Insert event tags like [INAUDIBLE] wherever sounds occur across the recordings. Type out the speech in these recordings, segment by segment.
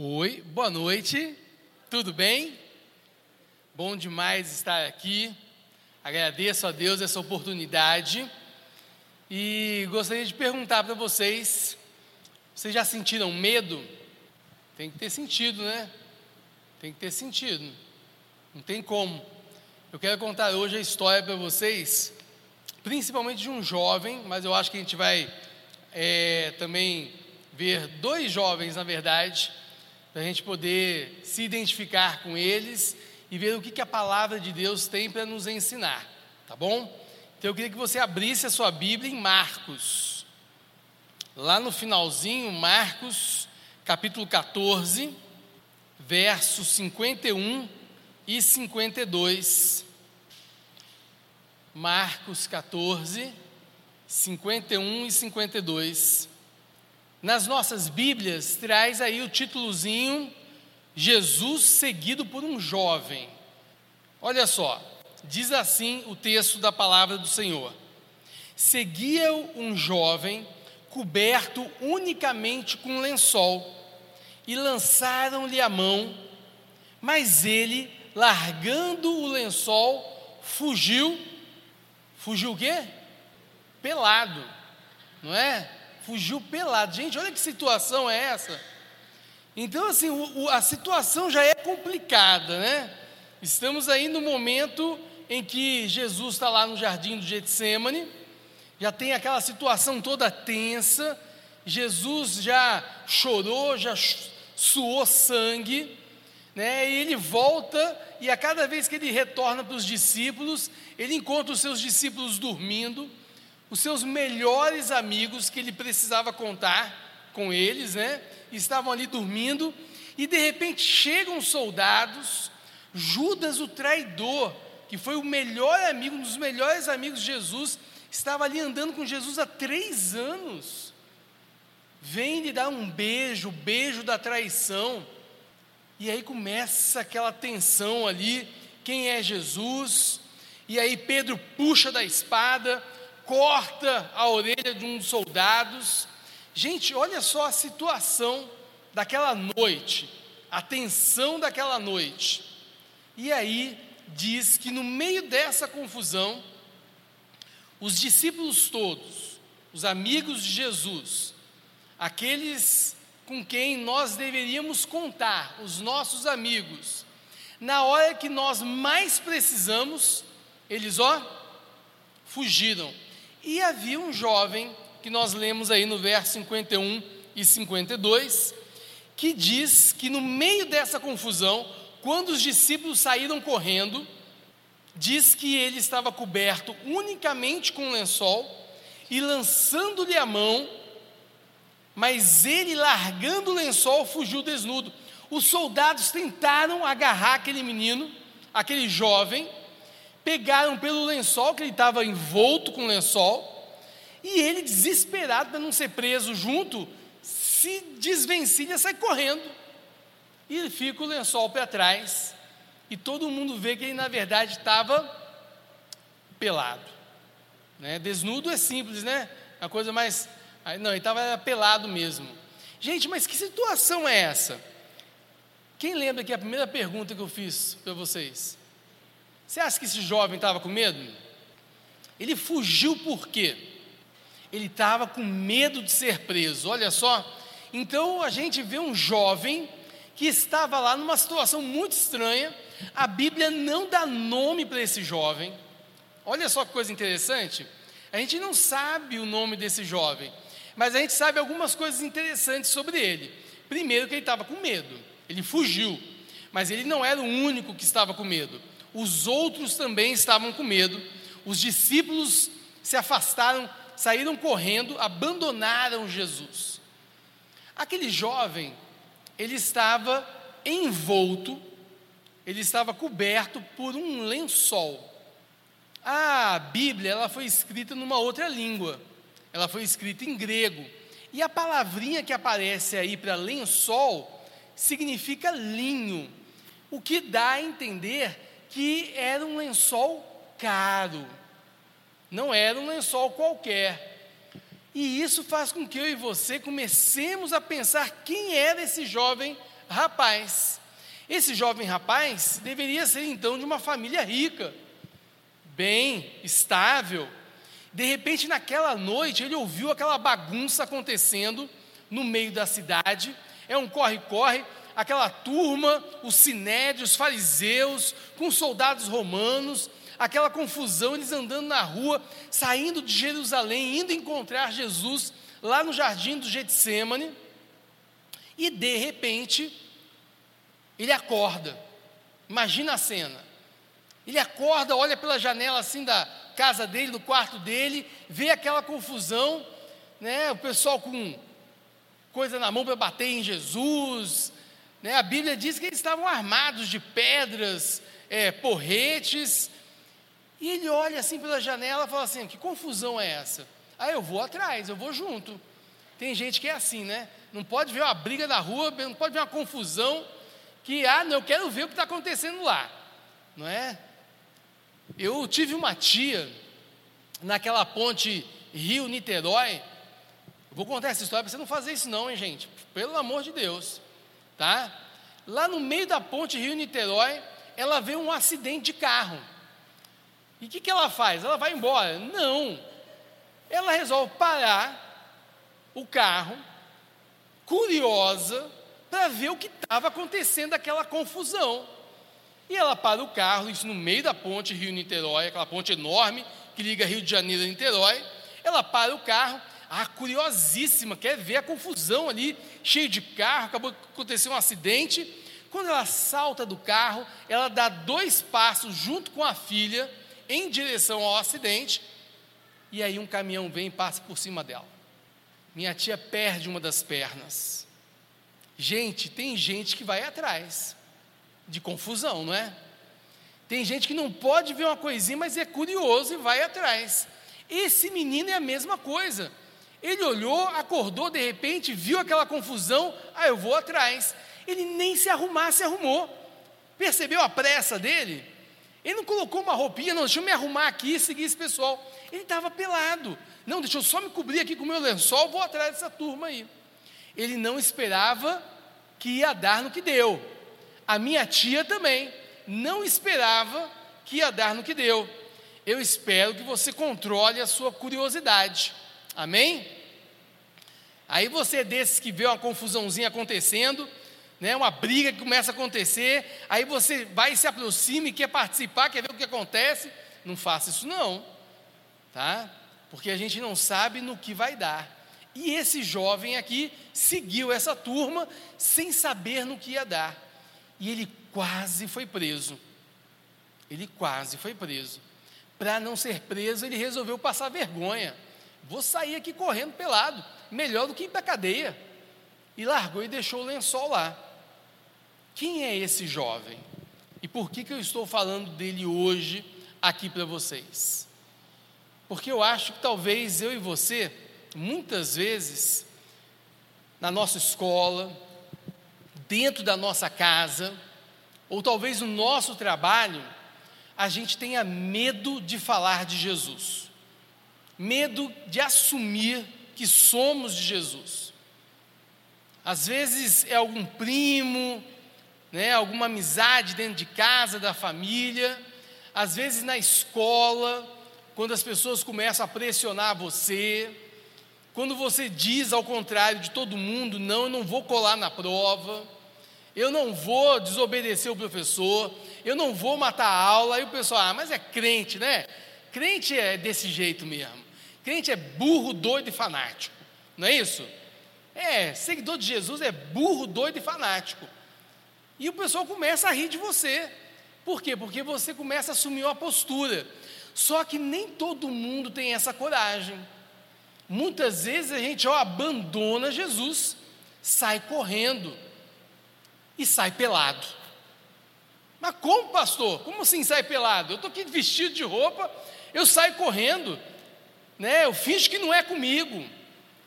Oi, boa noite, tudo bem? Bom demais estar aqui, agradeço a Deus essa oportunidade e gostaria de perguntar para vocês: vocês já sentiram medo? Tem que ter sentido, né? Tem que ter sentido, não tem como. Eu quero contar hoje a história para vocês, principalmente de um jovem, mas eu acho que a gente vai é, também ver dois jovens, na verdade, para a gente poder se identificar com eles e ver o que, que a palavra de Deus tem para nos ensinar, tá bom? Então eu queria que você abrisse a sua Bíblia em Marcos, lá no finalzinho, Marcos, capítulo 14, versos 51 e 52. Marcos 14, 51 e 52. Nas nossas Bíblias, traz aí o títulozinho Jesus seguido por um jovem. Olha só, diz assim o texto da palavra do Senhor: Seguia um jovem coberto unicamente com lençol, e lançaram-lhe a mão, mas ele, largando o lençol, fugiu. Fugiu o quê? Pelado, não é? Fugiu pelado. Gente, olha que situação é essa. Então, assim, o, o, a situação já é complicada, né? Estamos aí no momento em que Jesus está lá no jardim do Getsemane, já tem aquela situação toda tensa, Jesus já chorou, já suou sangue, né? E ele volta e a cada vez que ele retorna para os discípulos, ele encontra os seus discípulos dormindo, os seus melhores amigos que ele precisava contar com eles, né? Estavam ali dormindo e de repente chegam soldados, Judas o traidor, que foi o melhor amigo, um dos melhores amigos de Jesus, estava ali andando com Jesus há três anos. Vem lhe dar um beijo, beijo da traição. E aí começa aquela tensão ali: quem é Jesus? E aí Pedro puxa da espada, corta a orelha de um dos soldados. Gente, olha só a situação daquela noite, a tensão daquela noite. E aí diz que no meio dessa confusão, os discípulos todos, os amigos de Jesus, aqueles com quem nós deveríamos contar, os nossos amigos, na hora que nós mais precisamos, eles ó, fugiram. E havia um jovem, que nós lemos aí no verso 51 e 52, que diz que no meio dessa confusão, quando os discípulos saíram correndo, diz que ele estava coberto unicamente com um lençol e lançando-lhe a mão, mas ele, largando o lençol, fugiu desnudo. Os soldados tentaram agarrar aquele menino, aquele jovem, pegaram pelo lençol, que ele estava envolto com lençol, e ele, desesperado para não ser preso junto, se desvencilha sai correndo. E ele fica o lençol para trás, e todo mundo vê que ele, na verdade, estava pelado. Né? Desnudo é simples, né? A coisa mais. Não, ele estava pelado mesmo. Gente, mas que situação é essa? Quem lembra que a primeira pergunta que eu fiz para vocês? Você acha que esse jovem estava com medo? Ele fugiu por quê? Ele estava com medo de ser preso, olha só. Então a gente vê um jovem que estava lá numa situação muito estranha, a Bíblia não dá nome para esse jovem. Olha só que coisa interessante. A gente não sabe o nome desse jovem, mas a gente sabe algumas coisas interessantes sobre ele. Primeiro, que ele estava com medo, ele fugiu, mas ele não era o único que estava com medo os outros também estavam com medo, os discípulos se afastaram, saíram correndo, abandonaram Jesus. Aquele jovem, ele estava envolto, ele estava coberto por um lençol. A Bíblia, ela foi escrita numa outra língua. Ela foi escrita em grego. E a palavrinha que aparece aí para lençol significa linho, o que dá a entender que era um lençol caro, não era um lençol qualquer. E isso faz com que eu e você comecemos a pensar quem era esse jovem rapaz. Esse jovem rapaz deveria ser então de uma família rica, bem, estável. De repente, naquela noite, ele ouviu aquela bagunça acontecendo no meio da cidade. É um corre-corre, aquela turma, os sinédios, os fariseus, com soldados romanos, aquela confusão, eles andando na rua, saindo de Jerusalém, indo encontrar Jesus lá no jardim do Getsemane. E de repente, ele acorda. Imagina a cena. Ele acorda, olha pela janela assim da casa dele, do quarto dele, vê aquela confusão, né? O pessoal com coisa na mão para bater em Jesus. Né? A Bíblia diz que eles estavam armados de pedras, é, porretes. E ele olha assim pela janela e fala assim: que confusão é essa? Aí eu vou atrás, eu vou junto. Tem gente que é assim, né? Não pode ver uma briga na rua, não pode ver uma confusão, que, ah, não, eu quero ver o que está acontecendo lá, não é? Eu tive uma tia naquela ponte Rio-Niterói, vou contar essa história para você não fazer isso não, hein, gente? Pelo amor de Deus, tá? Lá no meio da ponte Rio-Niterói, ela vê um acidente de carro. E o que, que ela faz? Ela vai embora? Não. Ela resolve parar o carro, curiosa, para ver o que estava acontecendo aquela confusão. E ela para o carro, isso no meio da ponte Rio-Niterói, aquela ponte enorme que liga Rio de Janeiro a Niterói. Ela para o carro, ah, curiosíssima, quer ver a confusão ali, cheio de carro, acabou de acontecer um acidente. Quando ela salta do carro, ela dá dois passos junto com a filha em direção ao acidente, e aí um caminhão vem e passa por cima dela. Minha tia perde uma das pernas. Gente, tem gente que vai atrás de confusão, não é? Tem gente que não pode ver uma coisinha, mas é curioso e vai atrás. Esse menino é a mesma coisa. Ele olhou, acordou de repente, viu aquela confusão, ah, eu vou atrás. Ele nem se arrumar, se arrumou. Percebeu a pressa dele? Ele não colocou uma roupinha, não, deixa eu me arrumar aqui e seguir esse pessoal. Ele estava pelado. Não, deixa eu só me cobrir aqui com o meu lençol, vou atrás dessa turma aí. Ele não esperava que ia dar no que deu. A minha tia também não esperava que ia dar no que deu. Eu espero que você controle a sua curiosidade. Amém? Aí você é desses que vê uma confusãozinha acontecendo, né, uma briga que começa a acontecer, aí você vai se aproxima e quer participar, quer ver o que acontece. Não faça isso não, tá? Porque a gente não sabe no que vai dar. E esse jovem aqui seguiu essa turma sem saber no que ia dar. E ele quase foi preso. Ele quase foi preso. Para não ser preso, ele resolveu passar vergonha. Vou sair aqui correndo pelado, melhor do que ir para a cadeia. E largou e deixou o lençol lá. Quem é esse jovem? E por que, que eu estou falando dele hoje aqui para vocês? Porque eu acho que talvez eu e você, muitas vezes, na nossa escola, dentro da nossa casa, ou talvez no nosso trabalho, a gente tenha medo de falar de Jesus, medo de assumir que somos de Jesus. Às vezes é algum primo, né, alguma amizade dentro de casa, da família, às vezes na escola, quando as pessoas começam a pressionar você, quando você diz ao contrário de todo mundo, não, eu não vou colar na prova, eu não vou desobedecer o professor, eu não vou matar a aula, aí o pessoal, ah, mas é crente, né? Crente é desse jeito mesmo. Crente é burro, doido e fanático, não é isso? É, seguidor de Jesus é burro, doido e fanático. E o pessoal começa a rir de você. Por quê? Porque você começa a assumir uma postura. Só que nem todo mundo tem essa coragem. Muitas vezes a gente ó, abandona Jesus, sai correndo e sai pelado. Mas como, pastor? Como assim sai pelado? Eu estou aqui vestido de roupa, eu saio correndo, né? eu finjo que não é comigo.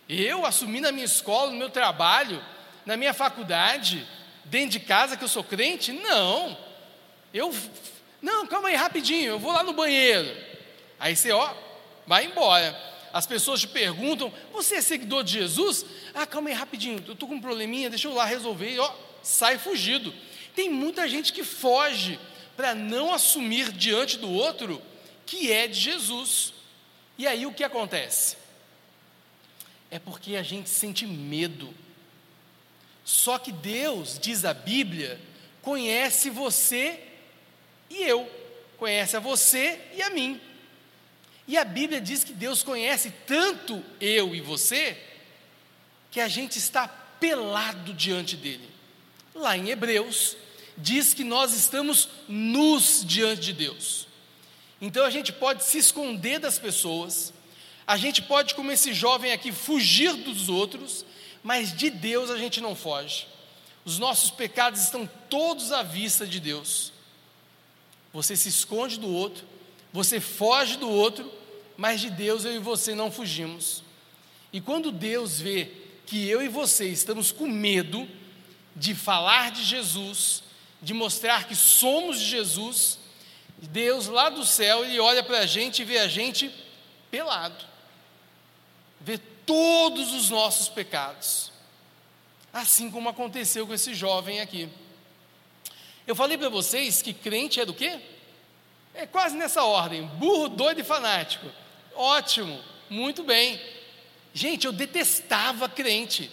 Eu assumi na minha escola, no meu trabalho, na minha faculdade, dentro de casa que eu sou crente? Não. Eu, não, calma aí, rapidinho, eu vou lá no banheiro. Aí você, ó, vai embora. As pessoas te perguntam: Você é seguidor de Jesus? Ah, calma aí, rapidinho, eu estou com um probleminha, deixa eu lá resolver. Ó, sai fugido. Tem muita gente que foge para não assumir diante do outro que é de Jesus. E aí o que acontece? É porque a gente sente medo. Só que Deus, diz a Bíblia, conhece você e eu, conhece a você e a mim. E a Bíblia diz que Deus conhece tanto eu e você, que a gente está pelado diante dele. Lá em Hebreus, diz que nós estamos nus diante de Deus. Então a gente pode se esconder das pessoas, a gente pode, como esse jovem aqui, fugir dos outros, mas de Deus a gente não foge. Os nossos pecados estão todos à vista de Deus. Você se esconde do outro, você foge do outro, mas de Deus eu e você não fugimos. E quando Deus vê que eu e você estamos com medo de falar de Jesus, de mostrar que somos de Jesus, Deus lá do céu, Ele olha para a gente e vê a gente pelado, vê todos os nossos pecados, assim como aconteceu com esse jovem aqui. Eu falei para vocês que crente é do quê? É quase nessa ordem: burro, doido e fanático. Ótimo, muito bem. Gente, eu detestava crente.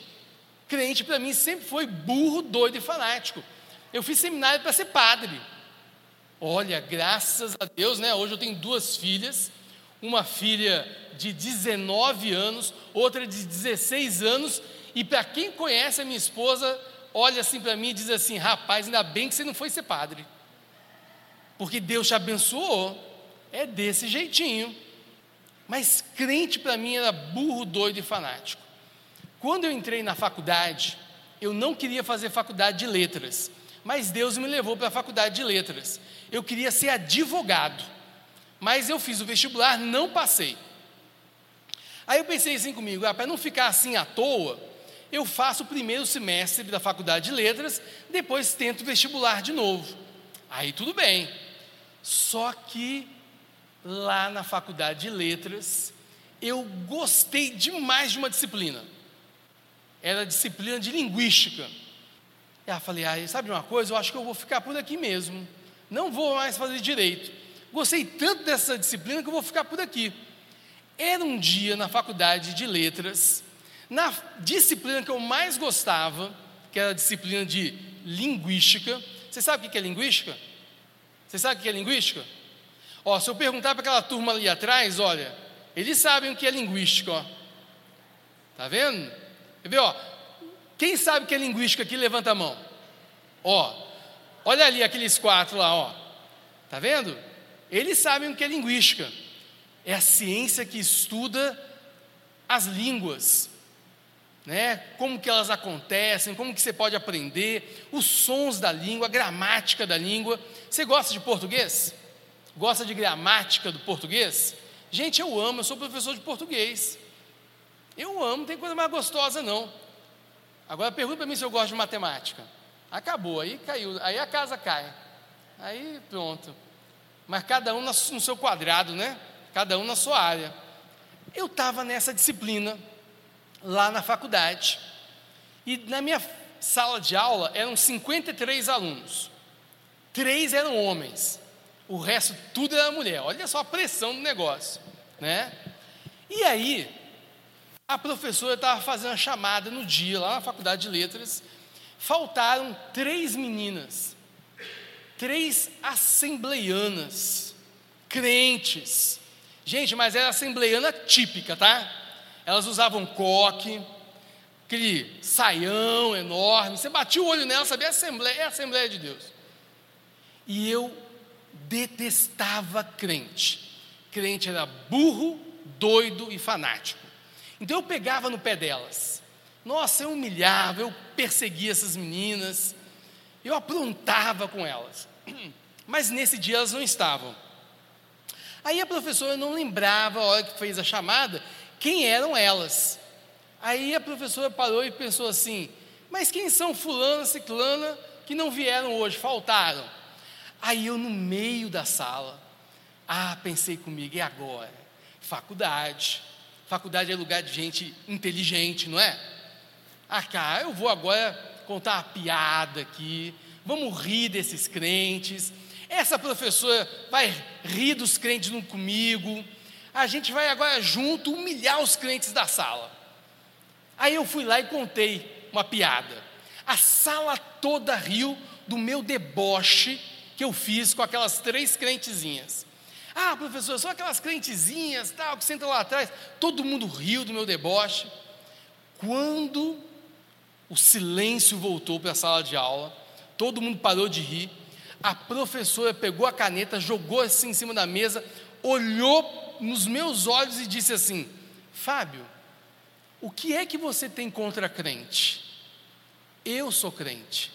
Crente para mim sempre foi burro, doido e fanático. Eu fiz seminário para ser padre. Olha, graças a Deus, né? Hoje eu tenho duas filhas, uma filha de 19 anos, outra de 16 anos, e para quem conhece a minha esposa, olha assim para mim e diz assim: rapaz, ainda bem que você não foi ser padre, porque Deus te abençoou, é desse jeitinho. Mas crente para mim era burro, doido e fanático. Quando eu entrei na faculdade, eu não queria fazer faculdade de letras, mas Deus me levou para a faculdade de letras. Eu queria ser advogado, mas eu fiz o vestibular, não passei. Aí eu pensei assim comigo, ah, para não ficar assim à toa, eu faço o primeiro semestre da faculdade de letras, depois tento vestibular de novo. Aí tudo bem. Só que lá na faculdade de letras, eu gostei demais de uma disciplina. Era a disciplina de linguística. E eu falei, ah, sabe uma coisa? Eu acho que eu vou ficar por aqui mesmo. Não vou mais fazer direito. Gostei tanto dessa disciplina que eu vou ficar por aqui. Era um dia na faculdade de letras, na disciplina que eu mais gostava, que era a disciplina de linguística. Você sabe o que é linguística? Você sabe o que é linguística? Ó, se eu perguntar para aquela turma ali atrás, olha, eles sabem o que é linguística, ó. Tá vendo? Quer ver, ó? Quem sabe o que é linguística aqui, levanta a mão. Ó, olha ali aqueles quatro lá, ó. Tá vendo? Eles sabem o que é linguística. É a ciência que estuda as línguas, né? Como que elas acontecem, como que você pode aprender, os sons da língua, a gramática da língua. Você gosta de português? Gosta de gramática do português? Gente, eu amo, eu sou professor de português. Eu amo, não tem coisa mais gostosa não. Agora pergunta para mim se eu gosto de matemática. Acabou, aí caiu, aí a casa cai. Aí pronto. Mas cada um no seu quadrado, né? Cada um na sua área. Eu estava nessa disciplina lá na faculdade. E na minha sala de aula eram 53 alunos. Três eram homens o resto tudo era mulher. Olha só a pressão do negócio, né? E aí, a professora estava fazendo a chamada no dia, lá na faculdade de letras, faltaram três meninas, três assembleianas, crentes. Gente, mas era assembleiana típica, tá? Elas usavam coque, aquele saião enorme. Você batia o olho nela, sabia? Assembleia, é a Assembleia de Deus. E eu detestava crente. Crente era burro, doido e fanático. Então eu pegava no pé delas. Nossa, eu humilhava, eu perseguia essas meninas, eu aprontava com elas. [CLEARS THROAT] Mas nesse dia elas não estavam. Aí a professora não lembrava, a hora que fez a chamada, quem eram elas. Aí a professora parou e pensou assim: Mas quem são Fulana, Ciclana que não vieram hoje, faltaram? Aí eu, no meio da sala, ah, pensei comigo, e agora? Faculdade. Faculdade é lugar de gente inteligente, não é? Ah, cara, eu vou agora contar uma piada aqui, vamos rir desses crentes. Essa professora vai rir dos crentes comigo. A gente vai agora junto humilhar os crentes da sala. Aí eu fui lá e contei uma piada. A sala toda riu do meu deboche que eu fiz com aquelas três crentezinhas. Ah, professor, são aquelas crentezinhas, tal, que sentam lá atrás. Todo mundo riu do meu deboche. Quando o silêncio voltou para a sala de aula, todo mundo parou de rir. A professora pegou a caneta, jogou assim em cima da mesa, olhou nos meus olhos e disse assim: Fábio, o que é que você tem contra crente? Eu sou crente.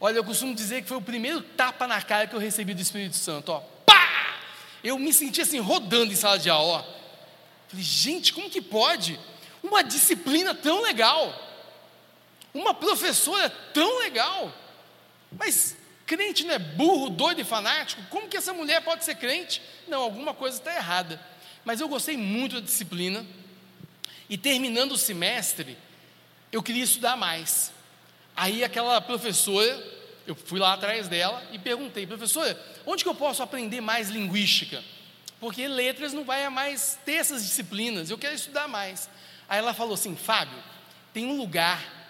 Olha, eu costumo dizer que foi o primeiro tapa na cara que eu recebi do Espírito Santo, ó. Pá! Eu me senti assim, rodando em sala de aula, ó. Falei, gente, como que pode? Uma disciplina tão legal, uma professora tão legal, mas crente não é burro, doido e fanático? Como que essa mulher pode ser crente? Não, alguma coisa está errada. Mas eu gostei muito da disciplina, e terminando o semestre, eu queria estudar mais. Aí aquela professora, eu fui lá atrás dela e perguntei, professora, onde que eu posso aprender mais linguística? Porque letras não vai mais ter essas disciplinas, eu quero estudar mais. Aí ela falou assim, Fábio, tem um lugar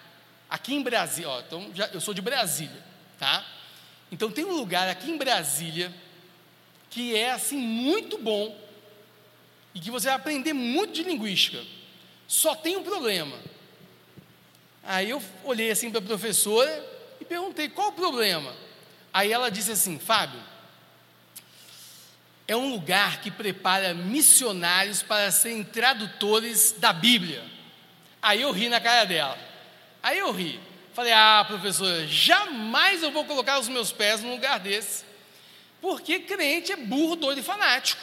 aqui em Brasília, ó, então já, eu sou de Brasília, tá? Então tem um lugar aqui em Brasília que é assim muito bom e que você vai aprender muito de linguística. Só tem um problema. Aí eu olhei assim para a professora e perguntei: qual o problema? Aí ela disse assim: Fábio, é um lugar que prepara missionários para serem tradutores da Bíblia. Aí eu ri na cara dela. Aí eu ri. Falei: Ah, professora, jamais eu vou colocar os meus pés num lugar desse. Porque crente é burro, doido e fanático.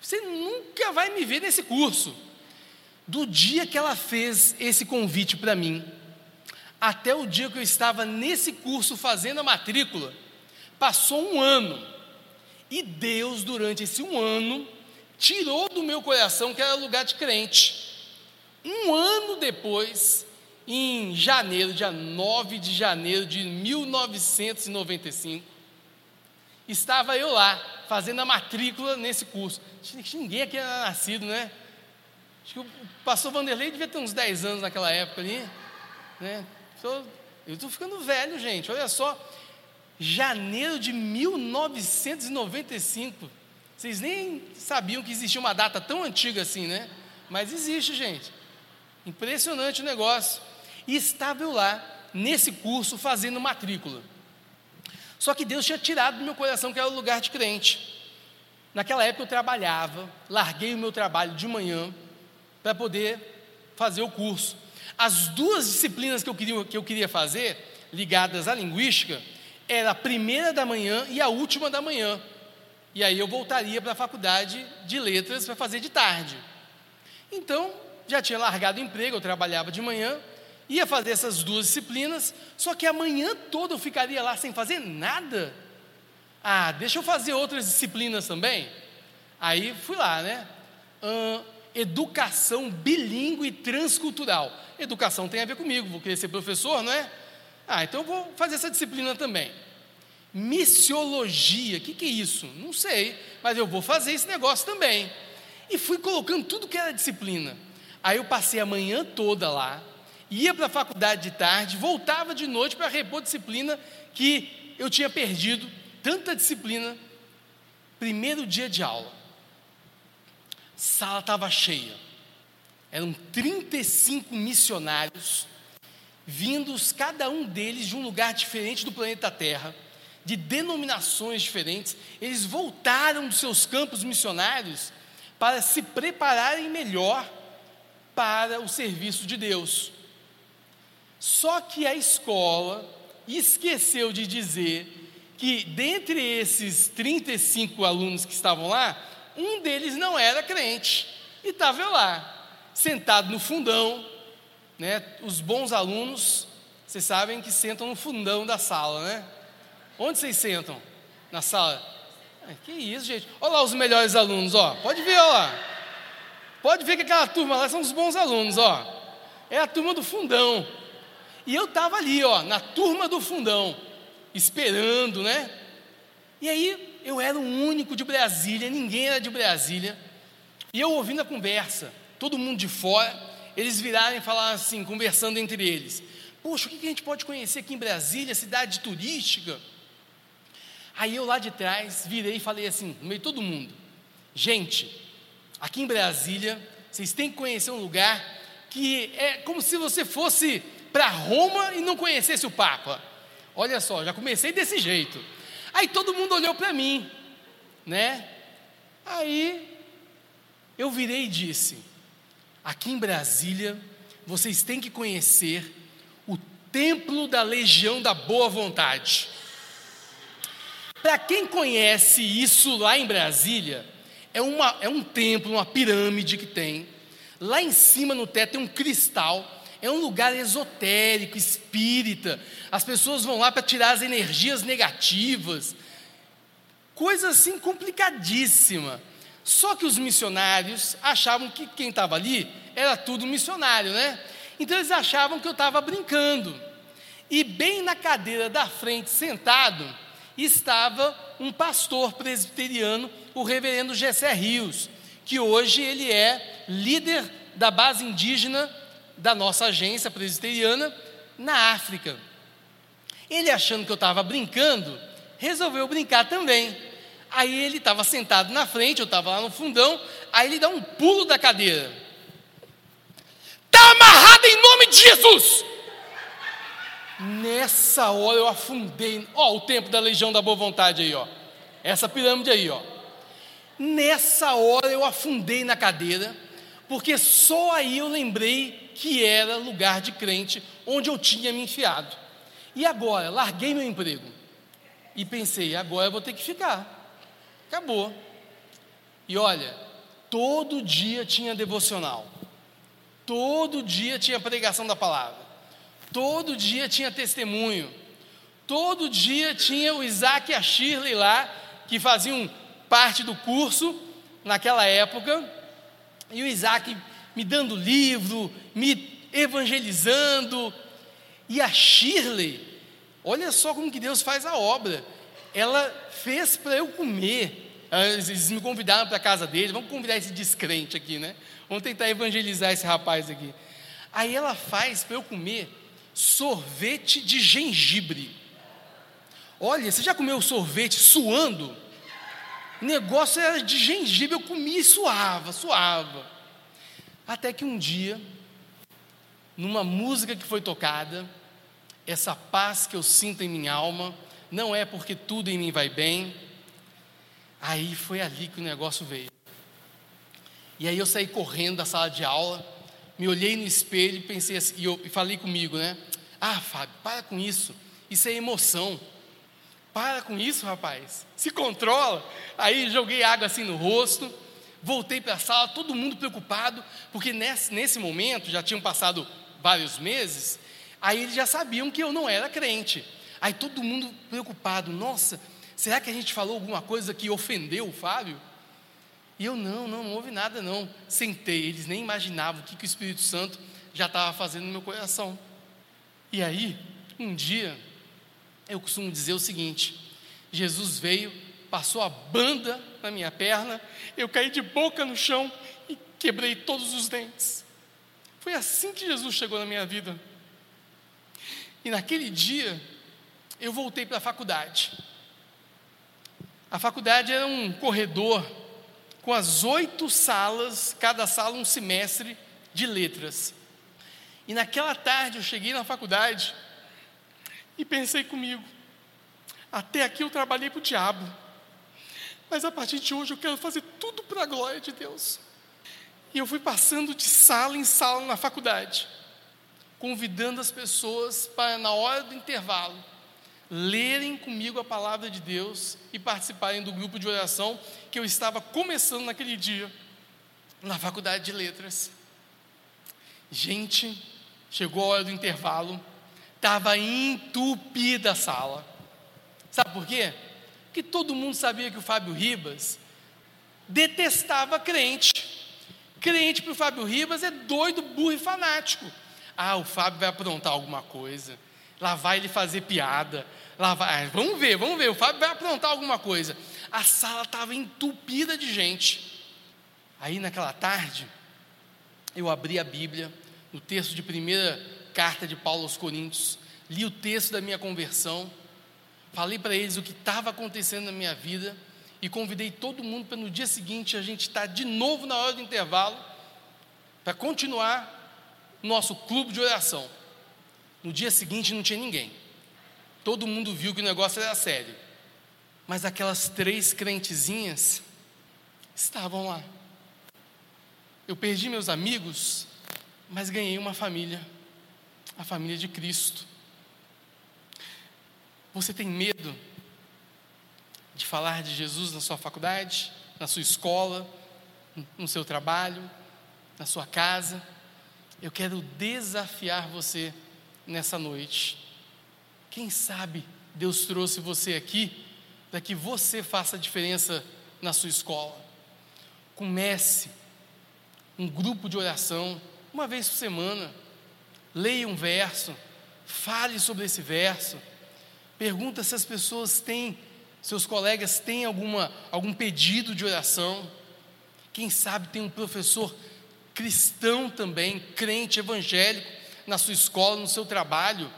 Você nunca vai me ver nesse curso. Do dia que ela fez esse convite para mim, até o dia que eu estava nesse curso fazendo a matrícula, passou um ano. E Deus, durante esse um ano, tirou do meu coração que era lugar de crente. Um ano depois, em janeiro, dia 9 de janeiro de 1995, estava eu lá, fazendo a matrícula nesse curso. Ninguém aqui era nascido, né? Acho que o pastor Vanderlei devia ter uns 10 anos naquela época ali, né? Eu estou ficando velho, gente. Olha só, janeiro de 1995. Vocês nem sabiam que existia uma data tão antiga assim, né? Mas existe, gente. Impressionante o negócio. E estava eu lá, nesse curso, fazendo matrícula. Só que Deus tinha tirado do meu coração que era o lugar de crente. Naquela época eu trabalhava, larguei o meu trabalho de manhã para poder fazer o curso. As duas disciplinas que eu queria, que eu queria fazer, ligadas à linguística, era a primeira da manhã e a última da manhã. E aí eu voltaria para a faculdade de letras para fazer de tarde. Então, já tinha largado o emprego, eu trabalhava de manhã, ia fazer essas duas disciplinas, só que a manhã toda eu ficaria lá sem fazer nada. Ah, deixa eu fazer outras disciplinas também. Aí fui lá, né? Uh, educação bilíngue e transcultural. Educação tem a ver comigo, vou querer ser professor, não é? Ah, então eu vou fazer essa disciplina também. Missiologia, o que, que é isso? Não sei, mas eu vou fazer esse negócio também. E fui colocando tudo que era disciplina. Aí eu passei a manhã toda lá, ia para a faculdade de tarde, voltava de noite para repor disciplina que eu tinha perdido, tanta disciplina. Primeiro dia de aula, sala estava cheia eram 35 missionários, vindos cada um deles de um lugar diferente do planeta Terra, de denominações diferentes. Eles voltaram dos seus campos missionários para se prepararem melhor para o serviço de Deus. Só que a escola esqueceu de dizer que dentre esses 35 alunos que estavam lá, um deles não era crente e estava lá sentado no fundão, né? Os bons alunos, vocês sabem que sentam no fundão da sala, né? Onde vocês sentam? Na sala? que isso, gente? Olha lá os melhores alunos, ó. Pode ver, ó lá. Pode ver que aquela turma lá são os bons alunos, ó. É a turma do fundão. E eu estava ali, ó, na turma do fundão, esperando, né? E aí eu era o único de Brasília, ninguém era de Brasília. E eu ouvindo a conversa, todo mundo de fora, eles viraram e falaram assim, conversando entre eles: Poxa, o que a gente pode conhecer aqui em Brasília, cidade turística? Aí eu lá de trás virei e falei assim, no meio de todo mundo: Gente, aqui em Brasília, vocês têm que conhecer um lugar que é como se você fosse para Roma e não conhecesse o Papa. Olha só, já comecei desse jeito. Aí todo mundo olhou para mim, né? Aí eu virei e disse: aqui em Brasília, vocês têm que conhecer o Templo da Legião da Boa Vontade. Para quem conhece isso lá em Brasília, é, uma, é um templo, uma pirâmide que tem. Lá em cima no teto tem um cristal. É um lugar esotérico, espírita. As pessoas vão lá para tirar as energias negativas. Coisa assim complicadíssima. Só que os missionários achavam que quem estava ali era tudo missionário, né? Então eles achavam que eu estava brincando. E bem na cadeira da frente, sentado, estava um pastor presbiteriano, o reverendo Gessé Rios, que hoje ele é líder da base indígena da nossa agência presbiteriana na África. Ele achando que eu estava brincando, resolveu brincar também. Aí ele estava sentado na frente, eu estava lá no fundão, aí ele dá um pulo da cadeira. Está amarrado em nome de Jesus! Nessa hora eu afundei, ó, o tempo da legião da boa vontade aí, ó. Essa pirâmide aí, ó. Nessa hora eu afundei na cadeira, porque só aí eu lembrei que era lugar de crente onde eu tinha me enfiado. E agora, larguei meu emprego. E pensei, agora eu vou ter que ficar. Acabou. E olha, todo dia tinha devocional. Todo dia tinha pregação da palavra. Todo dia tinha testemunho. Todo dia tinha o Isaac e a Shirley lá, que faziam parte do curso naquela época. E o Isaac me dando livro, me evangelizando. E a Shirley, olha só como que Deus faz a obra. Ela fez para eu comer. Eles me convidaram para a casa dele. Vamos convidar esse descrente aqui, né? Vamos tentar evangelizar esse rapaz aqui. Aí ela faz para eu comer sorvete de gengibre. Olha, você já comeu sorvete suando? Negócio era de gengibre, eu comia e suava, suava. Até que um dia, numa música que foi tocada, essa paz que eu sinto em minha alma, não é porque tudo em mim vai bem. Aí foi ali que o negócio veio. E aí eu saí correndo da sala de aula, me olhei no espelho e pensei assim, e, eu, e falei comigo, né? Ah, Fábio, para com isso. Isso é emoção. Para com isso, rapaz. Se controla. Aí joguei água assim no rosto, voltei para a sala, todo mundo preocupado, porque nesse, nesse momento, já tinham passado vários meses, aí eles já sabiam que eu não era crente. Aí todo mundo preocupado, nossa, será que a gente falou alguma coisa que ofendeu o Fábio? E eu, não, não, não houve nada não. Sentei, eles nem imaginavam o que, que o Espírito Santo já estava fazendo no meu coração. E aí, um dia, eu costumo dizer o seguinte: Jesus veio, passou a banda na minha perna, eu caí de boca no chão e quebrei todos os dentes. Foi assim que Jesus chegou na minha vida. E naquele dia, eu voltei para a faculdade. A faculdade era um corredor com as oito salas, cada sala um semestre de letras. E naquela tarde eu cheguei na faculdade e pensei comigo: até aqui eu trabalhei para o diabo, mas a partir de hoje eu quero fazer tudo para a glória de Deus. E eu fui passando de sala em sala na faculdade, convidando as pessoas para, na hora do intervalo, lerem comigo a palavra de Deus e participarem do grupo de oração que eu estava começando naquele dia, na faculdade de letras. Gente, chegou a hora do intervalo, estava entupida a sala. Sabe por quê? Porque todo mundo sabia que o Fábio Ribas detestava crente. Crente para o Fábio Ribas é doido, burro e fanático. Ah, o Fábio vai aprontar alguma coisa. Lá vai ele fazer piada. Lá vai. Ah, vamos ver, vamos ver. O Fábio vai aprontar alguma coisa. A sala estava entupida de gente. Aí naquela tarde, eu abri a Bíblia, no texto de primeira carta de Paulo aos Coríntios, li o texto da minha conversão, falei para eles o que estava acontecendo na minha vida e convidei todo mundo para no dia seguinte a gente estar tá de novo na hora do intervalo para continuar nosso clube de oração. No dia seguinte não tinha ninguém. Todo mundo viu que o negócio era sério. Mas aquelas três crentezinhas estavam lá. Eu perdi meus amigos, mas ganhei uma família, a família de Cristo. Você tem medo de falar de Jesus na sua faculdade, na sua escola, no seu trabalho, na sua casa? Eu quero desafiar você nessa noite. Quem sabe Deus trouxe você aqui para que você faça a diferença na sua escola. Comece um grupo de oração, uma vez por semana. Leia um verso, fale sobre esse verso Pergunta se as pessoas têm, seus colegas têm alguma, algum pedido de oração. Quem sabe tem um professor cristão também, crente evangélico, na sua escola, no seu trabalho,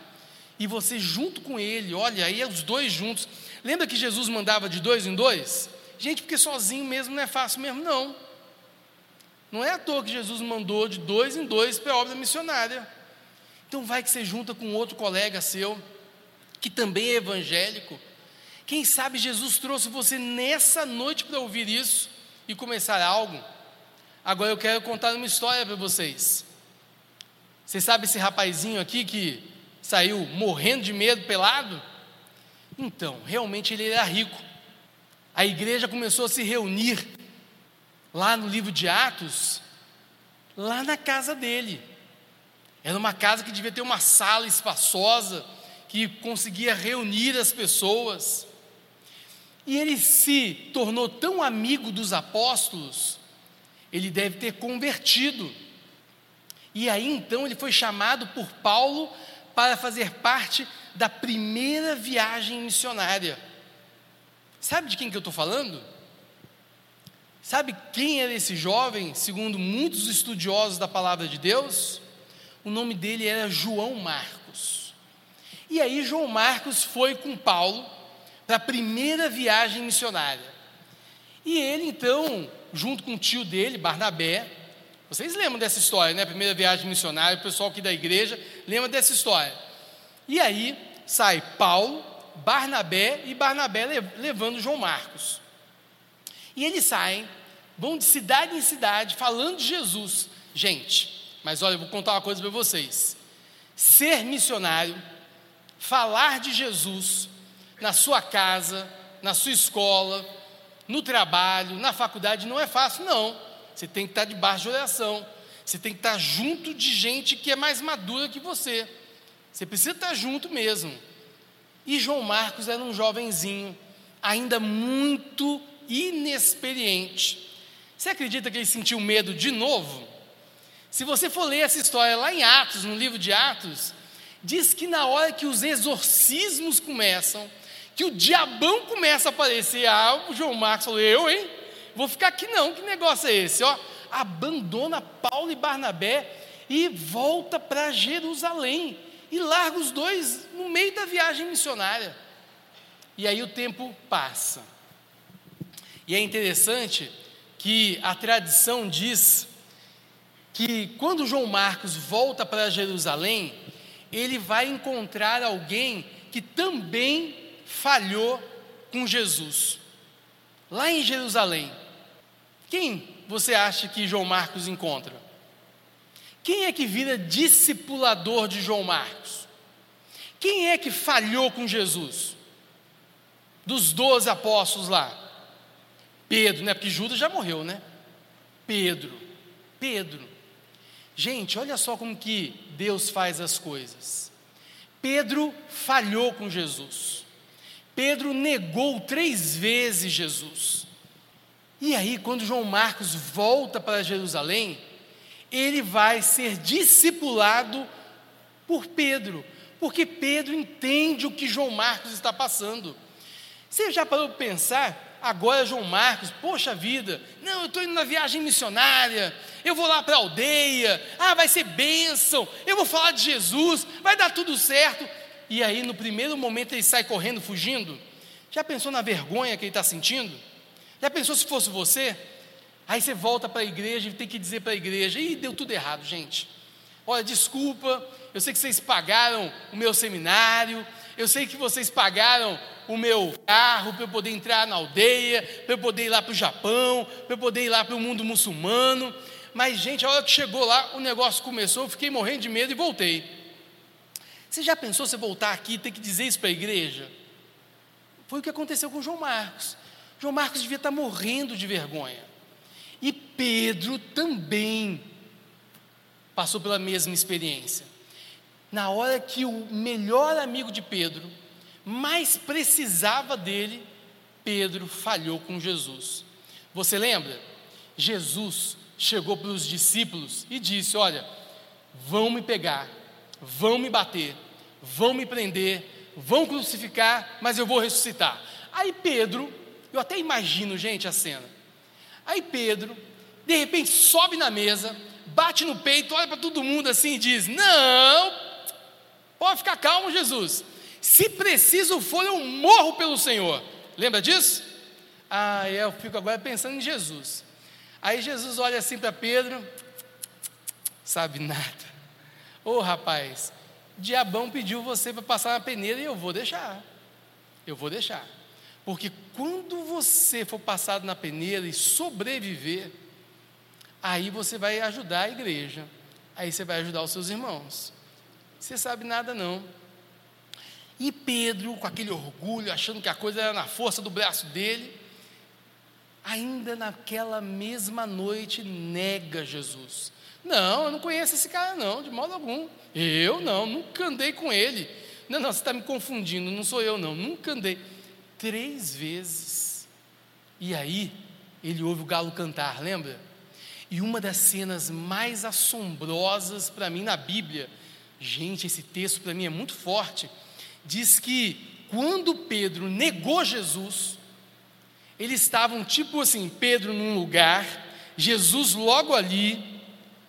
e você junto com ele, olha, aí é os dois juntos. Lembra que Jesus mandava de dois em dois? Gente, porque sozinho mesmo não é fácil mesmo, não. Não é à toa que Jesus mandou de dois em dois para a obra missionária. Então vai que você junta com outro colega seu que também é evangélico. Quem sabe Jesus trouxe você nessa noite para ouvir isso e começar algo. Agora eu quero contar uma história para vocês. Você sabe esse rapazinho aqui que saiu morrendo de medo pelado? Então, realmente ele era rico. A igreja começou a se reunir lá no livro de Atos, lá na casa dele. Era uma casa que devia ter uma sala espaçosa, que conseguia reunir as pessoas. E ele se tornou tão amigo dos apóstolos, ele deve ter convertido. E aí então ele foi chamado por Paulo para fazer parte da primeira viagem missionária. Sabe de quem que eu estou falando? Sabe quem era esse jovem, segundo muitos estudiosos da palavra de Deus? O nome dele era João Marcos. E aí João Marcos foi com Paulo para a primeira viagem missionária. E ele então, junto com o tio dele, Barnabé, vocês lembram dessa história, né? Primeira viagem missionária, o pessoal aqui da igreja lembra dessa história. E aí sai Paulo, Barnabé e Barnabé levando João Marcos. E eles saem, vão de cidade em cidade falando de Jesus. Gente, mas olha, eu vou contar uma coisa para vocês. Ser missionário falar de Jesus na sua casa, na sua escola, no trabalho, na faculdade, não é fácil, não. Você tem que estar debaixo de oração, você tem que estar junto de gente que é mais madura que você. Você precisa estar junto mesmo. E João Marcos era um jovenzinho, ainda muito inexperiente. Você acredita que ele sentiu medo de novo? Se você for ler essa história lá em Atos, no livro de Atos, diz que na hora que os exorcismos começam, que o diabão começa a aparecer, ah, o João Marcos falou, eu, hein? Vou ficar aqui não, que negócio é esse? Ó, abandona Paulo e Barnabé e volta para Jerusalém e larga os dois no meio da viagem missionária. E aí o tempo passa. E é interessante que a tradição diz que quando João Marcos volta para Jerusalém, ele vai encontrar alguém que também falhou com Jesus. Lá em Jerusalém, quem você acha que João Marcos encontra? Quem é que vira discipulador de João Marcos? Quem é que falhou com Jesus? Dos doze apóstolos lá. Pedro, né? Porque Judas já morreu, né? Pedro. Pedro. Gente, olha só como que Deus faz as coisas. Pedro falhou com Jesus. Pedro negou três vezes Jesus. E aí, quando João Marcos volta para Jerusalém, ele vai ser discipulado Por Pedro, porque Pedro entende o que João Marcos está passando. Você já parou para pensar? Agora João Marcos, poxa vida, não, eu estou indo na viagem missionária, eu vou lá para a aldeia, ah, vai ser bênção, eu vou falar de Jesus, vai dar tudo certo. E aí, no primeiro momento, ele sai correndo, fugindo. Já pensou na vergonha que ele está sentindo? Já pensou se fosse você? Aí você volta para a igreja e tem que dizer para a igreja: ih, deu tudo errado, gente. Olha, desculpa, eu sei que vocês pagaram o meu seminário, eu sei que vocês pagaram o meu carro para eu poder entrar na aldeia, para eu poder ir lá para o Japão, para eu poder ir lá para o mundo muçulmano. Mas, gente, a hora que chegou lá, o negócio começou, eu fiquei morrendo de medo e voltei. Você já pensou você voltar aqui e ter que dizer isso para a igreja? Foi o que aconteceu com João Marcos. João Marcos devia estar morrendo de vergonha. E Pedro também passou pela mesma experiência. Na hora que o melhor amigo de Pedro mais precisava dele, Pedro falhou com Jesus. Você lembra? Jesus chegou para os discípulos e disse: Olha, vão me pegar, vão me bater, vão me prender, vão crucificar, mas eu vou ressuscitar. Aí Pedro, eu até imagino, gente, a cena. Aí Pedro, de repente, sobe na mesa, bate no peito, olha para todo mundo assim e diz: Não, pode ficar calmo, Jesus. Se preciso for, eu morro pelo Senhor. Lembra disso? Ah, eu fico agora pensando em Jesus. Aí Jesus olha assim para Pedro, sabe nada. Ô oh, rapaz, diabão pediu você para passar na peneira e eu vou deixar. Eu vou deixar. Porque quando você for passado na peneira e sobreviver, aí você vai ajudar a igreja. Aí você vai ajudar os seus irmãos. Você sabe nada não. E Pedro, com aquele orgulho, achando que a coisa era na força do braço dele, ainda naquela mesma noite nega Jesus. Não, eu não conheço esse cara, não, de modo algum. Eu não, nunca andei com ele. Não, não, você está me confundindo, não sou eu, não, nunca andei. Três vezes. E aí, ele ouve o galo cantar, lembra? E uma das cenas mais assombrosas para mim na Bíblia, gente, esse texto para mim é muito forte diz que quando Pedro negou Jesus, eles estavam tipo assim, Pedro num lugar, Jesus logo ali,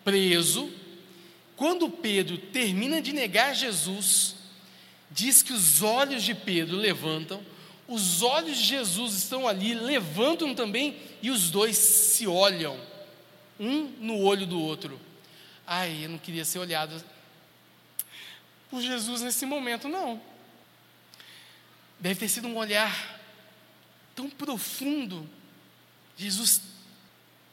preso. Quando Pedro termina de negar Jesus, diz que os olhos de Pedro levantam, os olhos de Jesus estão ali, levantam também, e os dois se olham, um no olho do outro. Ai, eu não queria ser olhado por Jesus nesse momento, não. Deve ter sido um olhar tão profundo. Jesus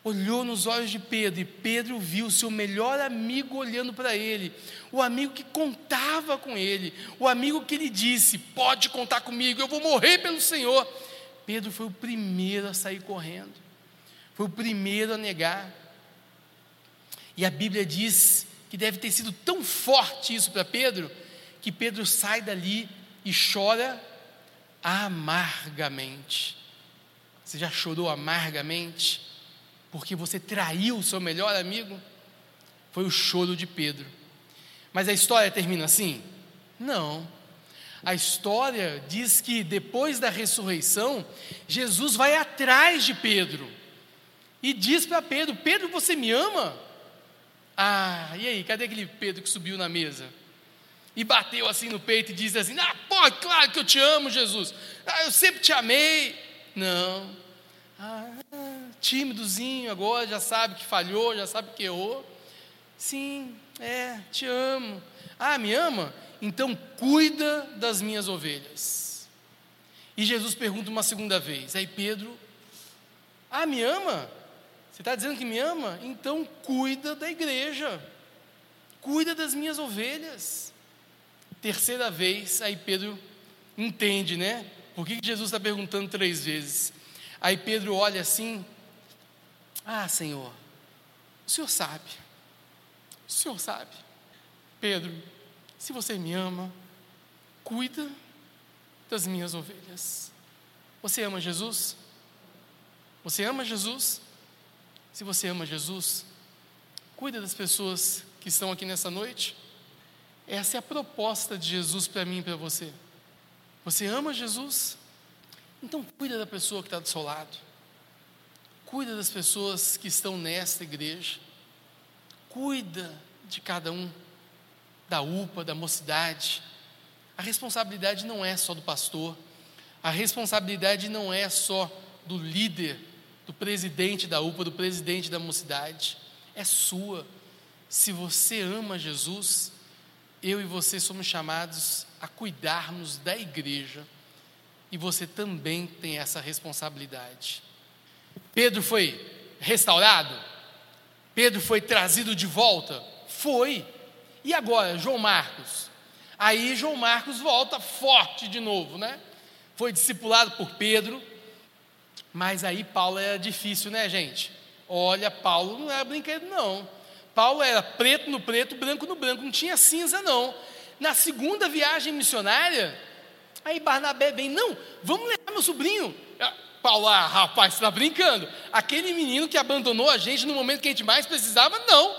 olhou nos olhos de Pedro e Pedro viu seu melhor amigo olhando para ele, o amigo que contava com ele, o amigo que lhe disse: Pode contar comigo, eu vou morrer pelo Senhor. Pedro foi o primeiro a sair correndo, foi o primeiro a negar. E a Bíblia diz que deve ter sido tão forte isso para Pedro, que Pedro sai dali e chora amargamente. Você já chorou amargamente? Porque você traiu o seu melhor amigo? Foi o choro de Pedro. Mas a história termina assim? Não. A história diz que depois da ressurreição, Jesus vai atrás de Pedro e diz para Pedro: Pedro, você me ama? Ah, e aí, cadê aquele Pedro que subiu na mesa? e bateu assim no peito e disse assim: Ah, pô, claro que eu te amo, Jesus. Ah, eu sempre te amei. Não. Ah, tímidozinho agora, já sabe que falhou, já sabe que errou. Sim, é, te amo. Ah, me ama? Então cuida das minhas ovelhas. E Jesus pergunta uma segunda vez. Aí Pedro, ah, me ama? Você está dizendo que me ama? Então cuida da igreja, cuida das minhas ovelhas. Terceira vez, aí Pedro entende, né? Por que Jesus está perguntando três vezes? Aí Pedro olha assim: Ah, Senhor, o Senhor sabe, o Senhor sabe. Pedro, se você me ama, cuida das minhas ovelhas. Você ama Jesus? Você ama Jesus? Se você ama Jesus, cuida das pessoas que estão aqui nessa noite. Essa é a proposta de Jesus para mim e para você. Você ama Jesus? Então cuida da pessoa que está do seu lado. Cuida das pessoas que estão nesta igreja. Cuida de cada um, da UPA, da mocidade. A responsabilidade não é só do pastor, a responsabilidade não é só do líder, do presidente da UPA, do presidente da mocidade, é sua. Se você ama Jesus, eu e você somos chamados a cuidarmos da igreja e você também tem essa responsabilidade. Pedro foi restaurado? Pedro foi trazido de volta? Foi. E agora, João Marcos? Aí João Marcos volta forte de novo, né? Foi discipulado por Pedro, mas aí Paulo era difícil, né, gente? Olha, Paulo não era brinquedo, não. Paulo era preto no preto, branco no branco, não tinha cinza, não. Na segunda viagem missionária, aí Barnabé vem, não, vamos levar meu sobrinho. Ah, Paulo, ah, rapaz, você está brincando. Aquele menino que abandonou a gente no momento que a gente mais precisava, não.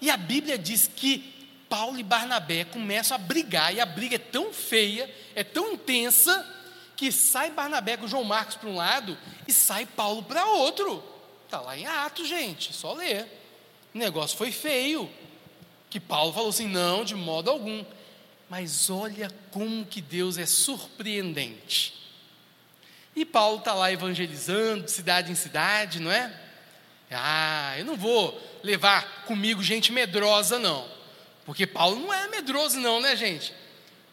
E a Bíblia diz que Paulo e Barnabé começam a brigar, e a briga é tão feia, é tão intensa, que sai Barnabé com João Marcos para um lado e sai Paulo para outro. Está lá em Atos, gente, só ler. O negócio foi feio. Que Paulo falou assim: não, de modo algum. Mas olha como que Deus é surpreendente. E Paulo está lá evangelizando, de cidade em cidade, não é? Ah, eu não vou levar comigo gente medrosa, não. Porque Paulo não é medroso, não, né, gente?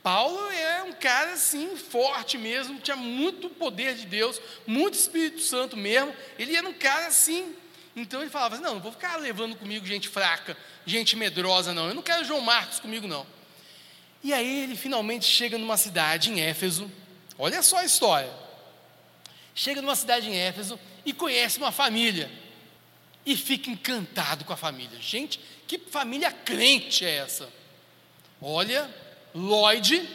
Paulo é um cara assim, forte mesmo, tinha muito poder de Deus, muito Espírito Santo mesmo. Ele era um cara assim, então ele falava: Não, não vou ficar levando comigo gente fraca, gente medrosa, não. Eu não quero João Marcos comigo, não. E aí ele finalmente chega numa cidade em Éfeso. Olha só a história. Chega numa cidade em Éfeso e conhece uma família. E fica encantado com a família. Gente, que família crente é essa? Olha, Lloyd,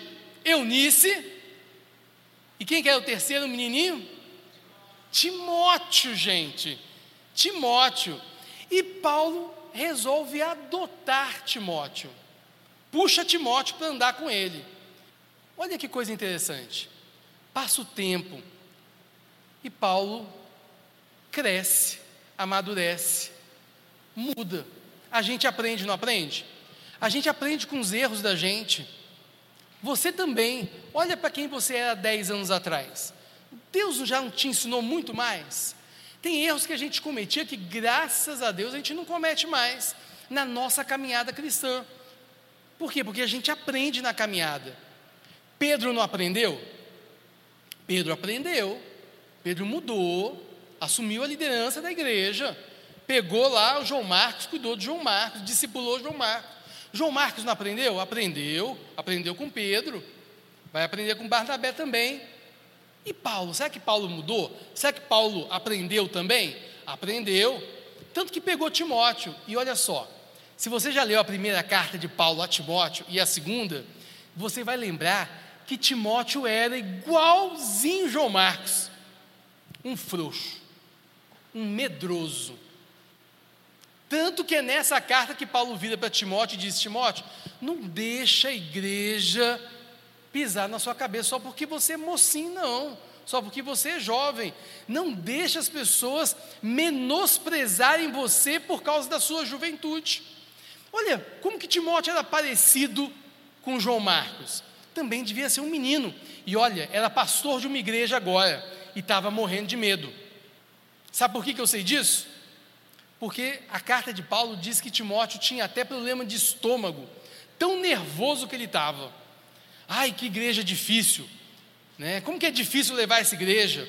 Eunice. E quem que é o terceiro menininho? Timóteo, gente. Timóteo. E Paulo resolve adotar Timóteo. Puxa Timóteo para andar com ele. Olha que coisa interessante. Passa o tempo e Paulo cresce, amadurece, muda. A gente aprende, não aprende? A gente aprende com os erros da gente. Você também, olha para quem você era 10 anos atrás. Deus já não te ensinou muito mais? Tem erros que a gente cometia que, graças a Deus, a gente não comete mais na nossa caminhada cristã. Por quê? Porque a gente aprende na caminhada. Pedro não aprendeu? Pedro aprendeu. Pedro mudou, assumiu a liderança da igreja. Pegou lá o João Marcos, cuidou de João Marcos, discipulou João Marcos. João Marcos não aprendeu? Aprendeu, aprendeu com Pedro, vai aprender com Barnabé também. E Paulo, será que Paulo mudou? Será que Paulo aprendeu também? Aprendeu. Tanto que pegou Timóteo. E olha só, se você já leu a primeira carta de Paulo a Timóteo e a segunda, você vai lembrar que Timóteo era igualzinho João Marcos, um frouxo, um medroso, tanto que é nessa carta que Paulo vira para Timóteo e diz: Timóteo, não deixa a igreja pisar na sua cabeça só porque você é mocinho, não. Só porque você é jovem. Não deixa as pessoas menosprezarem você por causa da sua juventude. Olha, como que Timóteo era parecido com João Marcos? Também devia ser um menino. E olha, era pastor de uma igreja agora e estava morrendo de medo. Sabe por que, que eu sei disso? Porque a carta de Paulo diz que Timóteo tinha até problema de estômago, tão nervoso que ele estava. Ai, que igreja difícil. Né? Como que é difícil levar essa igreja?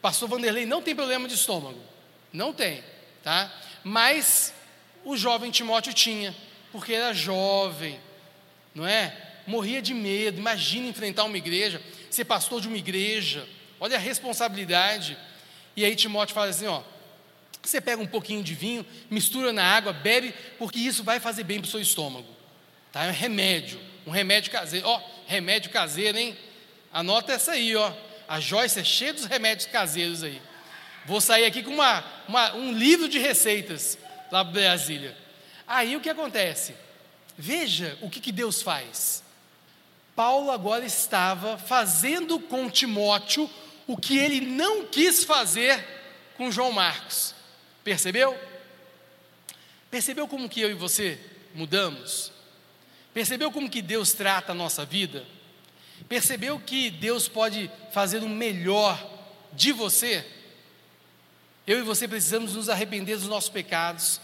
Pastor Vanderlei não tem problema de estômago. Não tem, tá? Mas o jovem Timóteo tinha, porque era jovem, não é? Morria de medo. Imagina enfrentar uma igreja, ser pastor de uma igreja. Olha a responsabilidade. E aí Timóteo fala assim, ó, você pega um pouquinho de vinho, mistura na água, bebe, porque isso vai fazer bem para o seu estômago. Tá? É um remédio, um remédio caseiro. Ó, remédio caseiro, hein? Anota essa aí, ó. A Joyce é cheia dos remédios caseiros aí. Vou sair aqui com uma, uma, um livro de receitas lá para Brasília. Aí o que acontece? Veja o que, que Deus faz. Paulo agora estava fazendo com Timóteo o que ele não quis fazer com João Marcos. Percebeu? Percebeu como que eu e você mudamos? Percebeu como que Deus trata a nossa vida? Percebeu que Deus pode fazer o melhor de você? Eu e você precisamos nos arrepender dos nossos pecados,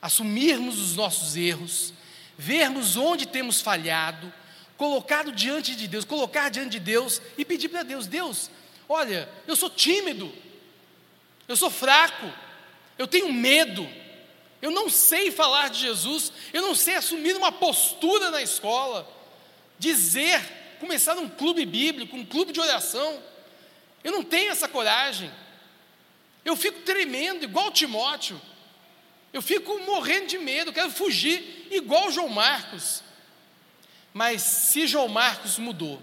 assumirmos os nossos erros, vermos onde temos falhado, colocado diante de Deus, colocar diante de Deus e pedir para Deus: Deus, olha, eu sou tímido, eu sou fraco, eu tenho medo, eu não sei falar de Jesus, eu não sei assumir uma postura na escola, dizer, começar um clube bíblico, um clube de oração, eu não tenho essa coragem, eu fico tremendo, igual Timóteo, eu fico morrendo de medo, quero fugir, igual João Marcos. Mas se João Marcos mudou,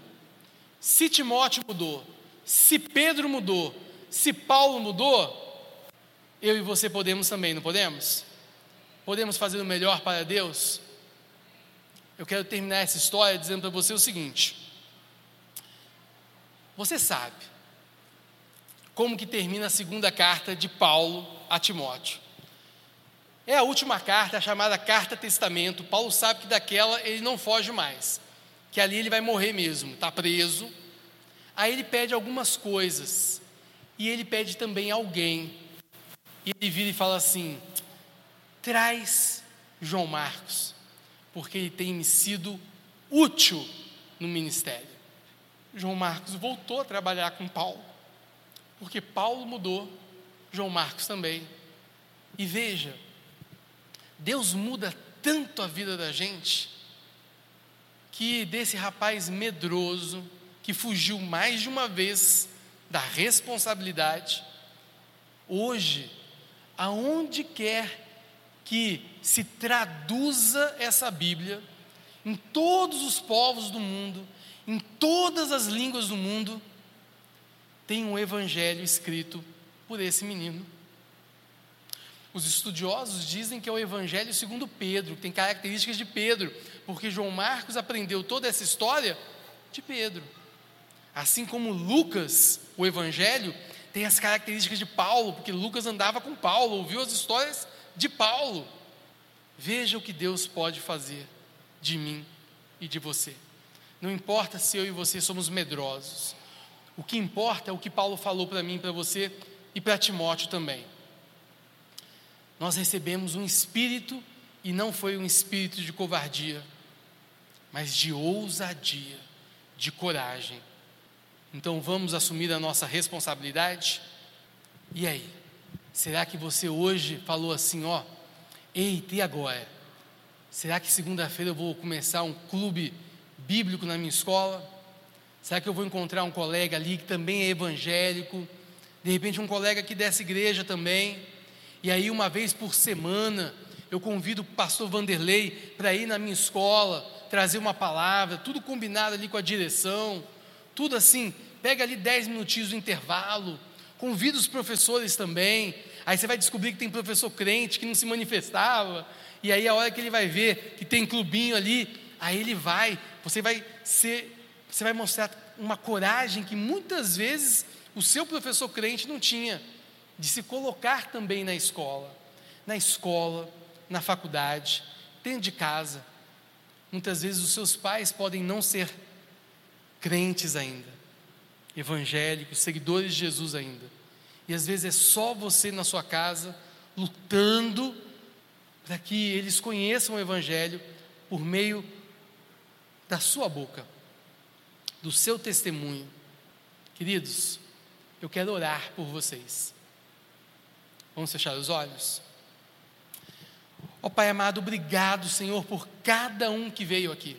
se Timóteo mudou, se Pedro mudou, se Paulo mudou, eu e você podemos também, não podemos? Podemos fazer o melhor para Deus? Eu quero terminar essa história dizendo para você o seguinte: você sabe como que termina a segunda carta de Paulo a Timóteo? É a última carta, a chamada carta testamento. Paulo sabe que daquela ele não foge mais, que ali ele vai morrer mesmo, está preso. Aí ele pede algumas coisas, e ele pede também alguém. E ele vira e fala assim: traz João Marcos, porque ele tem me sido útil no ministério. João Marcos voltou a trabalhar com Paulo, porque Paulo mudou, João Marcos também. E veja, Deus muda tanto a vida da gente, que desse rapaz medroso, que fugiu mais de uma vez da responsabilidade, hoje, aonde quer que se traduza essa Bíblia, em todos os povos do mundo, em todas as línguas do mundo, tem um evangelho escrito por esse menino. Os estudiosos dizem que é o Evangelho segundo Pedro, que tem características de Pedro, porque João Marcos aprendeu toda essa história de Pedro. Assim como Lucas, o Evangelho, tem as características de Paulo, porque Lucas andava com Paulo, ouviu as histórias de Paulo. Veja o que Deus pode fazer de mim e de você. Não importa se eu e você somos medrosos. O que importa é o que Paulo falou para mim, para você e para Timóteo também nós recebemos um espírito, e não foi um espírito de covardia, mas de ousadia, de coragem. Então vamos assumir a nossa responsabilidade? E aí? Será que você hoje falou assim, ó, eita, e agora? Será que segunda-feira eu vou começar um clube bíblico na minha escola? Será que eu vou encontrar um colega ali que também é evangélico? De repente, um colega aqui dessa igreja também e aí, uma vez por semana, eu convido o pastor Vanderlei para ir na minha escola, trazer uma palavra, tudo combinado ali com a direção, tudo assim, pega ali dez minutinhos de intervalo, convida os professores também, aí você vai descobrir que tem professor crente que não se manifestava, e aí a hora que ele vai ver que tem clubinho ali, aí ele vai, você vai ser, você vai mostrar uma coragem que muitas vezes o seu professor crente não tinha de se colocar também na escola, na escola, na faculdade, dentro de casa. Muitas vezes os seus pais podem não ser crentes ainda, evangélicos, seguidores de Jesus ainda. E às vezes é só você na sua casa lutando para que eles conheçam o evangelho por meio da sua boca, do seu testemunho. Queridos, eu quero orar por vocês. Vamos fechar os olhos? Ó Pai amado, obrigado, Senhor, por cada um que veio aqui.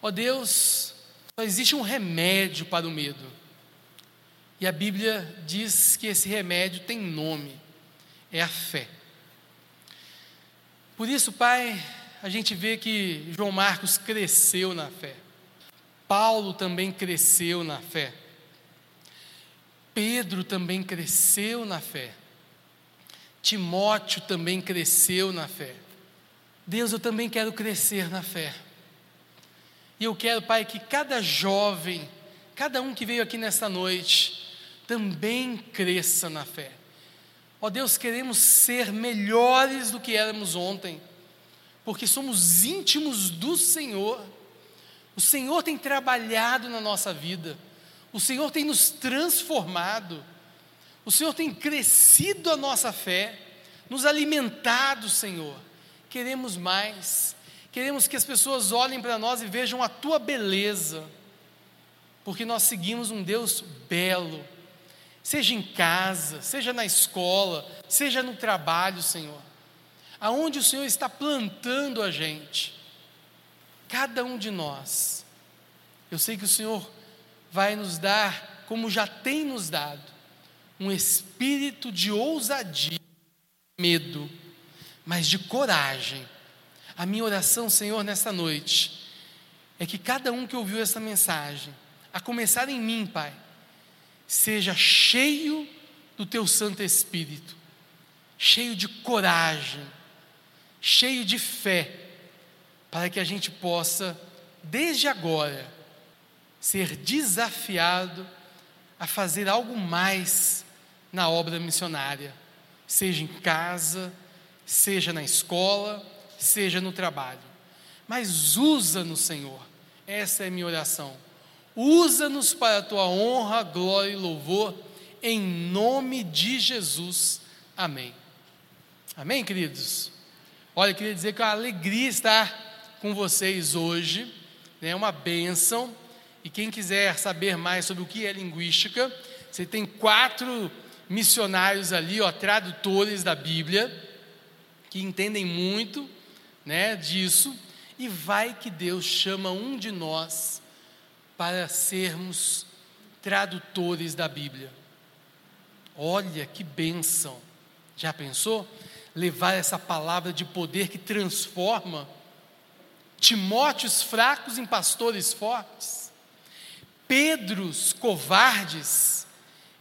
Ó Deus, só existe um remédio para o medo. E a Bíblia diz que esse remédio tem nome: é a fé. Por isso, Pai, a gente vê que João Marcos cresceu na fé. Paulo também cresceu na fé. Pedro também cresceu na fé. Timóteo também cresceu na fé. Deus, eu também quero crescer na fé. E eu quero, Pai, que cada jovem, cada um que veio aqui nesta noite, também cresça na fé. Ó Deus, queremos ser melhores do que éramos ontem, porque somos íntimos do Senhor. O Senhor tem trabalhado na nossa vida, o Senhor tem nos transformado, o Senhor tem crescido a nossa fé, nos alimentado, Senhor. Queremos mais, queremos que as pessoas olhem para nós e vejam a tua beleza, porque nós seguimos um Deus belo seja em casa, seja na escola, seja no trabalho, Senhor, aonde o Senhor está plantando a gente, cada um de nós, eu sei que o Senhor vai nos dar, como já tem nos dado, um espírito de ousadia, medo, mas de coragem. A minha oração, Senhor, nesta noite, é que cada um que ouviu essa mensagem, a começar em mim, Pai, seja cheio do teu Santo Espírito, cheio de coragem, cheio de fé, para que a gente possa, desde agora, ser desafiado a fazer algo mais na obra missionária, seja em casa, seja na escola, seja no trabalho. Mas usa-nos, Senhor, essa é a minha oração Usa-nos para a tua honra, glória e louvor, em nome de Jesus. Amém. Amém, queridos? Olha, eu queria dizer que é uma alegria estar com vocês hoje, é né, uma bênção. E quem quiser saber mais sobre o que é linguística, você tem quatro missionários ali, ó, tradutores da Bíblia, que entendem muito né, disso, e vai que Deus chama um de nós para sermos tradutores da Bíblia. Olha que bênção! Já pensou? Levar essa palavra de poder que transforma Timóteos fracos em pastores fortes, Pedros covardes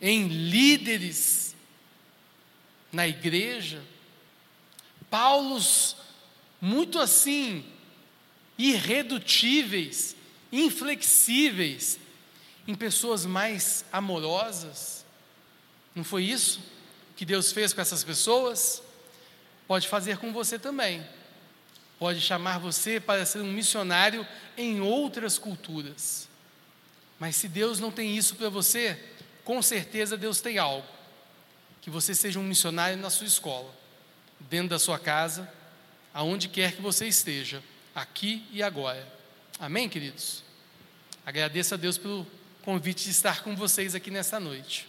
em líderes na igreja, Paulos muito assim irredutíveis inflexíveis em pessoas mais amorosas. Não foi isso que Deus fez com essas pessoas? Pode fazer com você também. Pode chamar você para ser um missionário em outras culturas. Mas se Deus não tem isso para você, com certeza Deus tem algo. Que você seja um missionário na sua escola, dentro da sua casa, aonde quer que você esteja, aqui e agora. Amém, queridos? Agradeço a Deus pelo convite de estar com vocês aqui nessa noite.